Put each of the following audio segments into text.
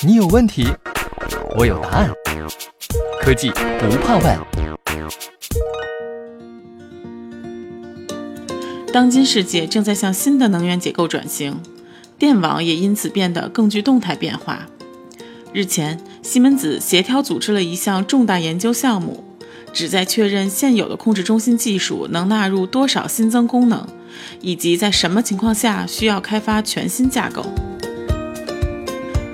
你有问题，我有答案。科技不怕问。当今世界正在向新的能源结构转型，电网也因此变得更具动态变化。日前，西门子协调组织了一项重大研究项目，旨在确认现有的控制中心技术能纳入多少新增功能，以及在什么情况下需要开发全新架构。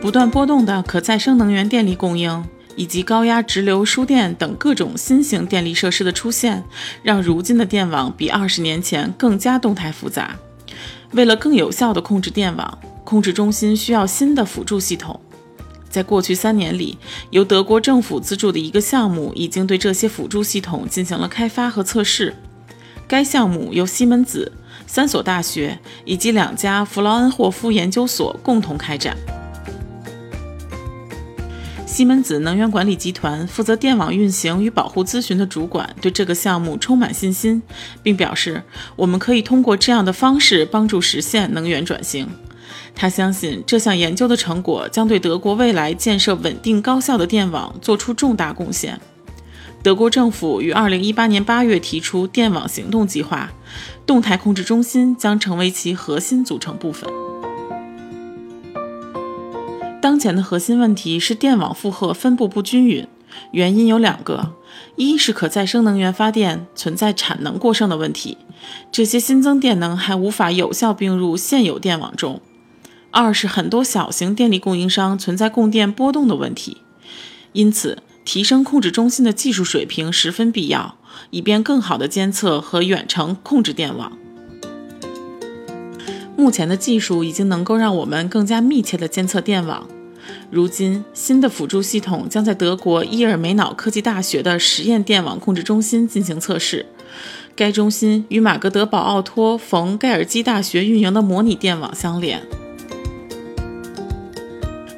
不断波动的可再生能源电力供应。以及高压直流输电等各种新型电力设施的出现，让如今的电网比二十年前更加动态复杂。为了更有效地控制电网，控制中心需要新的辅助系统。在过去三年里，由德国政府资助的一个项目已经对这些辅助系统进行了开发和测试。该项目由西门子、三所大学以及两家弗劳恩霍夫研究所共同开展。西门子能源管理集团负责电网运行与保护咨询的主管对这个项目充满信心，并表示我们可以通过这样的方式帮助实现能源转型。他相信这项研究的成果将对德国未来建设稳定高效的电网做出重大贡献。德国政府于2018年8月提出电网行动计划，动态控制中心将成为其核心组成部分。当前的核心问题是电网负荷分布不均匀，原因有两个：一是可再生能源发电存在产能过剩的问题，这些新增电能还无法有效并入现有电网中；二是很多小型电力供应商存在供电波动的问题。因此，提升控制中心的技术水平十分必要，以便更好地监测和远程控制电网。目前的技术已经能够让我们更加密切地监测电网。如今，新的辅助系统将在德国伊尔梅瑙科技大学的实验电网控制中心进行测试。该中心与马格德堡奥托·冯·盖尔基大学运营的模拟电网相连。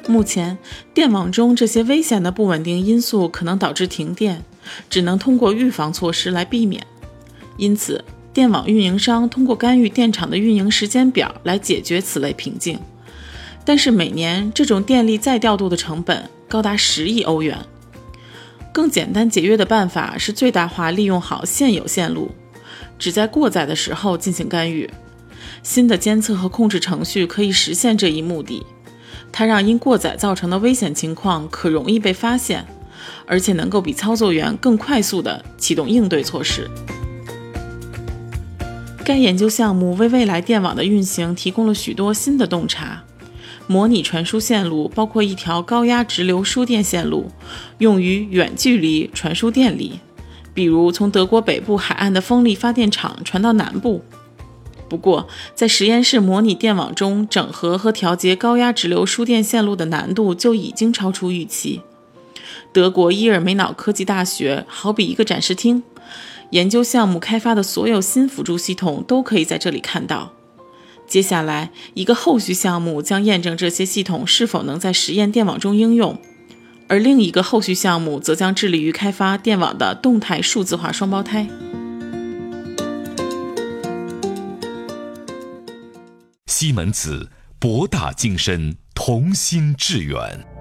目前，电网中这些危险的不稳定因素可能导致停电，只能通过预防措施来避免。因此，电网运营商通过干预电厂的运营时间表来解决此类瓶颈，但是每年这种电力再调度的成本高达十亿欧元。更简单节约的办法是最大化利用好现有线路，只在过载的时候进行干预。新的监测和控制程序可以实现这一目的，它让因过载造成的危险情况可容易被发现，而且能够比操作员更快速地启动应对措施。该研究项目为未来电网的运行提供了许多新的洞察。模拟传输线路包括一条高压直流输电线路，用于远距离传输电力，比如从德国北部海岸的风力发电厂传到南部。不过，在实验室模拟电网中整合和调节高压直流输电线路的难度就已经超出预期。德国伊尔梅瑙科技大学好比一个展示厅。研究项目开发的所有新辅助系统都可以在这里看到。接下来，一个后续项目将验证这些系统是否能在实验电网中应用，而另一个后续项目则将致力于开发电网的动态数字化双胞胎。西门子，博大精深，同心致远。